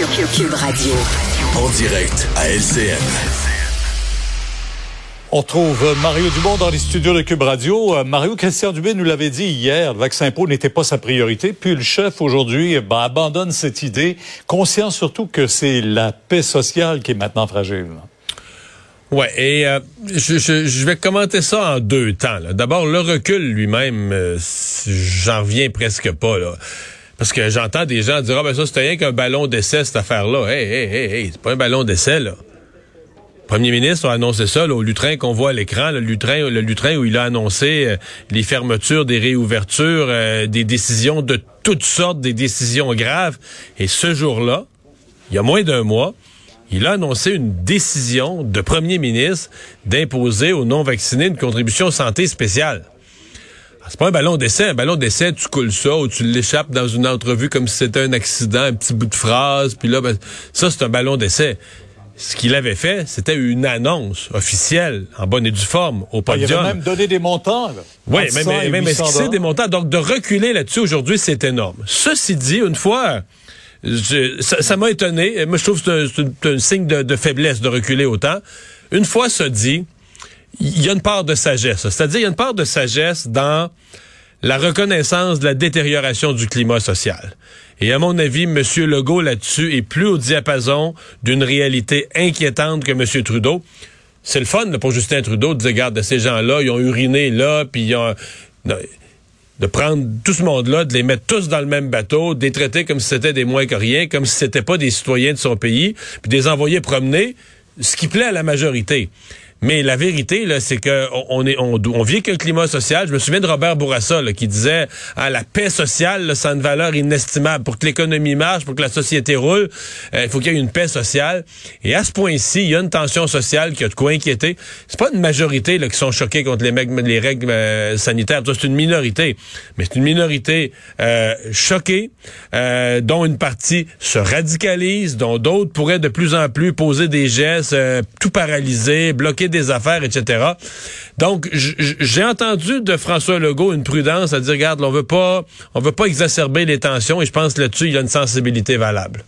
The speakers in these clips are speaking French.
Cube Radio. En direct à LCN. On trouve Mario Dumont dans les studios de Cube Radio. Euh, Mario Christian Dubé nous l'avait dit hier, le vaccin pro n'était pas sa priorité. Puis le chef aujourd'hui ben, abandonne cette idée, conscient surtout que c'est la paix sociale qui est maintenant fragile. Ouais, et euh, je, je, vais commenter ça en deux temps. D'abord, le recul lui-même, euh, j'en reviens presque pas. Là. Parce que j'entends des gens dire Ah ben ça, c'était rien qu'un ballon d'essai, cette affaire-là. Hey, hey, hey, hey, c'est pas un ballon d'essai, là. Le premier ministre a annoncé ça là, au lutrin qu'on voit à l'écran, le lutrin, le lutrin où il a annoncé euh, les fermetures, des réouvertures, des décisions de toutes sortes, des décisions graves. Et ce jour-là, il y a moins d'un mois, il a annoncé une décision de premier ministre d'imposer aux non-vaccinés une contribution santé spéciale. Ah, c'est pas un ballon d'essai. Un ballon d'essai, tu coules ça ou tu l'échappes dans une entrevue comme si c'était un accident, un petit bout de phrase, puis là, ben, ça, c'est un ballon d'essai. Ce qu'il avait fait, c'était une annonce officielle, en bonne et due forme, au podium. Ah, il avait même donné des montants. Oui, mais, mais, mais des montants. Donc, de reculer là-dessus aujourd'hui, c'est énorme. Ceci dit, une fois ça m'a étonné. Moi, je trouve que c'est un, signe de, faiblesse de reculer autant. Une fois ça dit, il y a une part de sagesse. C'est-à-dire, il y a une part de sagesse dans la reconnaissance de la détérioration du climat social. Et à mon avis, M. Legault là-dessus est plus au diapason d'une réalité inquiétante que M. Trudeau. C'est le fun pour Justin Trudeau de dire, regarde, ces gens-là, ils ont uriné là, puis ils ont de prendre tout ce monde-là, de les mettre tous dans le même bateau, de les traiter comme si c'était des moins que rien, comme si c'était pas des citoyens de son pays, puis de les envoyer promener, ce qui plaît à la majorité. Mais la vérité, là, c'est que on, est, on, on vit qu'un climat social. Je me souviens de Robert Bourassa qui disait ah, la paix sociale, là, une valeur inestimable. Pour que l'économie marche, pour que la société roule, euh, il faut qu'il y ait une paix sociale. Et à ce point-ci, il y a une tension sociale qui a de quoi inquiéter. C'est pas une majorité là, qui sont choqués contre les, les règles euh, sanitaires. C'est une minorité. Mais c'est une minorité euh, choquée, euh, dont une partie se radicalise, dont d'autres pourraient de plus en plus poser des gestes, tout paralyser, bloquer des affaires, etc. Donc, j'ai entendu de François Legault une prudence à dire, regarde, on veut pas, on veut pas exacerber les tensions et je pense là-dessus, il a une sensibilité valable.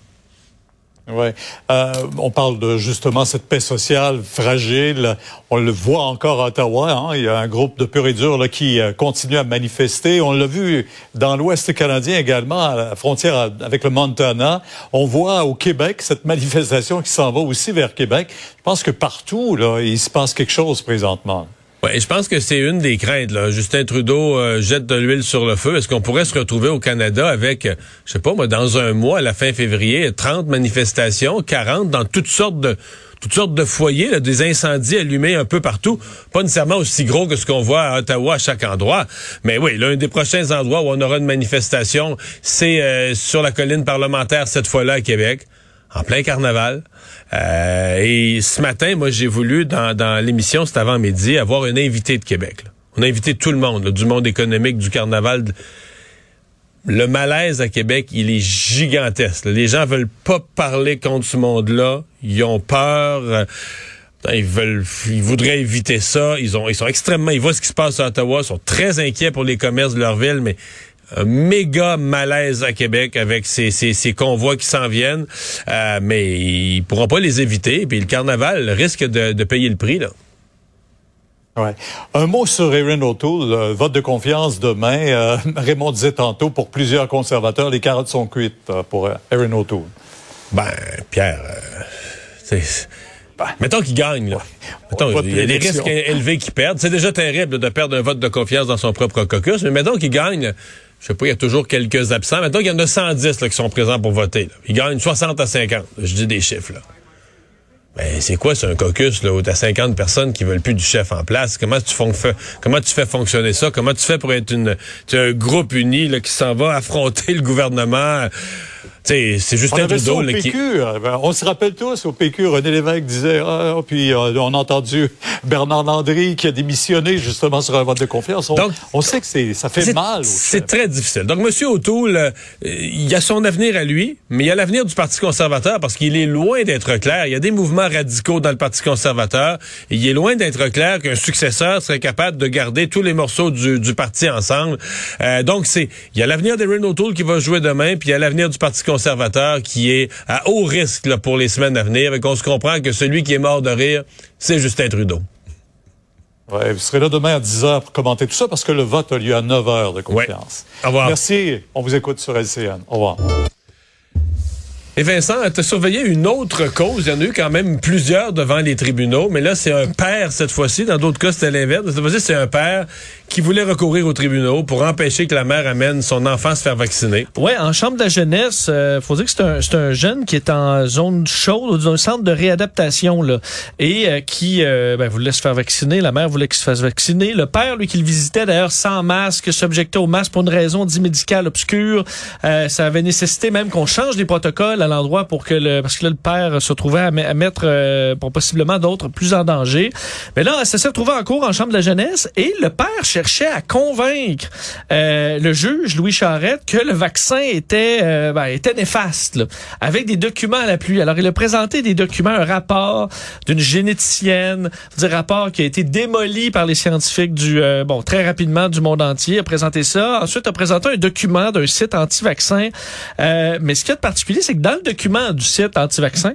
Oui. Euh, on parle de justement cette paix sociale fragile. On le voit encore à Ottawa. Hein. Il y a un groupe de pur et dur là, qui euh, continue à manifester. On l'a vu dans l'Ouest canadien également, à la frontière avec le Montana. On voit au Québec cette manifestation qui s'en va aussi vers Québec. Je pense que partout, là, il se passe quelque chose présentement. Ouais, je pense que c'est une des craintes. Là. Justin Trudeau euh, jette de l'huile sur le feu. Est-ce qu'on pourrait se retrouver au Canada avec, euh, je sais pas moi, dans un mois, à la fin février, 30 manifestations, 40 dans toutes sortes de toutes sortes de foyers, des incendies allumés un peu partout? Pas nécessairement aussi gros que ce qu'on voit à Ottawa à chaque endroit. Mais oui, l'un des prochains endroits où on aura une manifestation, c'est euh, sur la colline parlementaire, cette fois-là à Québec en plein carnaval. Euh, et ce matin, moi, j'ai voulu, dans, l'émission, c'est avant midi, avoir un invité de Québec. On a invité tout le monde, du monde économique, du carnaval. Le malaise à Québec, il est gigantesque. Les gens veulent pas parler contre ce monde-là. Ils ont peur. Euh, ils veulent, ils voudraient éviter ça. Ils ils sont extrêmement, ils voient ce qui se passe à Ottawa, ils sont très inquiets pour les commerces de leur ville, mais un méga malaise à Québec avec ces, ces, convois qui s'en viennent, euh, mais ils pourront pas les éviter. Puis le carnaval risque de, payer le prix là. Ouais. Un mot sur Erin O'Toole, vote de confiance demain. Euh, Raymond disait tantôt, pour plusieurs conservateurs, les carottes sont cuites euh, pour Erin O'Toole. Ben, Pierre. Ben, mettons qu'il gagne. Là. Mettons, il y a des risques élevés qu'il perdent. C'est déjà terrible de perdre un vote de confiance dans son propre caucus, mais mettons qu'il gagne je sais pas, il y a toujours quelques absents. Maintenant, il y en a 110 là, qui sont présents pour voter. Là. Ils gagnent 60 à 50. Je dis des chiffres, là. Ben, c'est quoi, c'est un caucus, là, où t'as 50 personnes qui veulent plus du chef en place? Comment tu, comment tu fais fonctionner ça? Comment tu fais pour être un groupe uni, là, qui s'en va affronter le gouvernement? C'est juste un Trudeau qui... Euh, ben, on se rappelle tous au PQ, René Lévesque disait, ah, puis euh, on a entendu Bernard Landry qui a démissionné justement sur un vote de confiance. On, Donc, on sait que c'est ça fait mal. C'est très difficile. Donc, M. O'Toole, euh, il y a son avenir à lui, mais il y a l'avenir du Parti conservateur parce qu'il est loin d'être clair. Il y a des mouvements radicaux dans le Parti conservateur. Et il est loin d'être clair qu'un successeur serait capable de garder tous les morceaux du, du parti ensemble. donc, c'est il y a l'avenir d'Erin O'Toole qui va jouer demain, puis il y a l'avenir du Parti Parti conservateur qui est à haut risque là, pour les semaines à venir et qu'on se comprend que celui qui est mort de rire, c'est Justin Trudeau. Ouais, vous serez là demain à 10 h pour commenter tout ça parce que le vote a lieu à 9 h de confiance. Au revoir. Merci. On vous écoute sur LCN. Au revoir. Et Vincent, tu as surveillé une autre cause. Il y en a eu quand même plusieurs devant les tribunaux, mais là, c'est un père cette fois-ci. Dans d'autres cas, c'était l'inverse. Cette fois-ci, c'est un père qui voulait recourir aux tribunaux pour empêcher que la mère amène son enfant se faire vacciner. Oui, en chambre de la jeunesse, euh, faut dire que c'est un, un, jeune qui est en zone chaude, dans un centre de réadaptation, là, et euh, qui euh, ben, voulait se faire vacciner. La mère voulait qu'il se fasse vacciner. Le père, lui, qui le visitait d'ailleurs sans masque, s'objectait au masque pour une raison dit médicale obscure. Euh, ça avait nécessité même qu'on change les protocoles à l'endroit pour que le parce que là, le père se trouvait à, mettre euh, pour possiblement d'autres plus en danger. Mais là, ça s'est retrouvé en cours en chambre de la jeunesse et le père cherchait à convaincre euh, le juge Louis Charette que le vaccin était euh, ben, était néfaste là, avec des documents à la pluie. Alors il a présenté des documents, un rapport d'une généticienne, un rapport qui a été démoli par les scientifiques du euh, bon très rapidement du monde entier. A présenté ça. Ensuite a présenté un document d'un site anti-vaccin. Euh, mais ce qui est de particulier, c'est que dans le document du site anti-vaccin,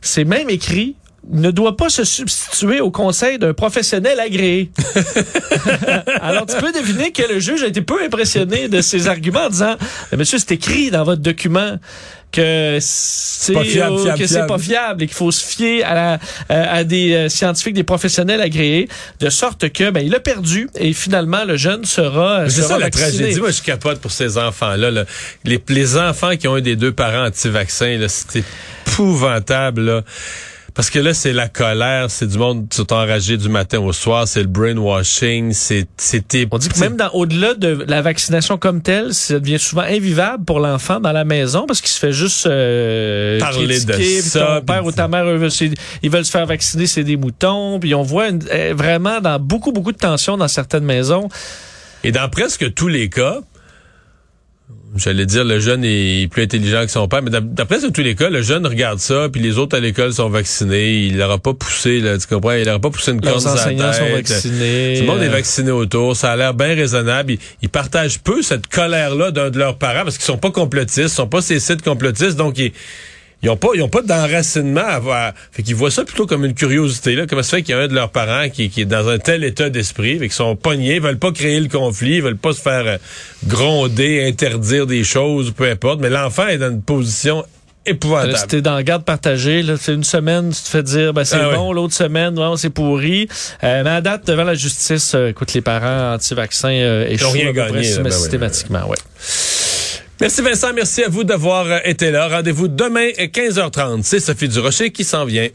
c'est même écrit ne doit pas se substituer au conseil d'un professionnel agréé. Alors, tu peux deviner que le juge a été peu impressionné de ses arguments en disant, monsieur, c'est écrit dans votre document que c'est pas fiable, euh, que c'est pas fiable et qu'il faut se fier à, la, euh, à des euh, scientifiques, des professionnels agréés, de sorte que ben il a perdu et finalement le jeune sera. C'est ça la tragédie. Moi, je capote pour ces enfants-là. Là. Les, les enfants qui ont eu des deux parents anti-vaccins, c'est épouvantable. Là. Parce que là, c'est la colère, c'est du monde qui sont enragés du matin au soir, c'est le brainwashing, c'est. On dit que même dans au-delà de la vaccination comme telle, ça devient souvent invivable pour l'enfant dans la maison parce qu'il se fait juste euh, parler de ça. Ton père ou ta mère, ils veulent se faire vacciner, c'est des moutons. Puis on voit euh, vraiment dans beaucoup beaucoup de tensions dans certaines maisons. Et dans presque tous les cas, J'allais dire le jeune est plus intelligent que son père, mais d'après tous les cas, le jeune regarde ça, puis les autres à l'école sont vaccinés. Il n'aura pas poussé, là, tu comprends? Il n'aura pas poussé une corne sur la tête. sont vaccinés. Tout le monde est euh. vacciné autour. Ça a l'air bien raisonnable. Ils, partagent peu cette colère-là d'un de leurs parents parce qu'ils sont pas complotistes, ils sont pas ces sites complotistes, donc ils ils ont pas ils ont pas d'enracinement à voir. Fait qu'ils voient ça plutôt comme une curiosité là. Comment ça fait qu'il y a un de leurs parents qui, qui est dans un tel état d'esprit, qu'ils sont pognés, veulent pas créer le conflit, ils veulent pas se faire euh, gronder, interdire des choses, peu importe. Mais l'enfant est dans une position épouvantable. Si t'es dans le garde partagé, là, c'est une semaine, tu te fais dire, ben, c'est ah bon, l'autre semaine, non, c'est pourri. Euh, mais à date, devant la justice, euh, écoute, les parents anti-vaccins euh, échouent rien gagné, ben systématiquement, ouais. Merci Vincent, merci à vous d'avoir euh, été là. Rendez-vous demain à 15h30. C'est Sophie Durocher qui s'en vient.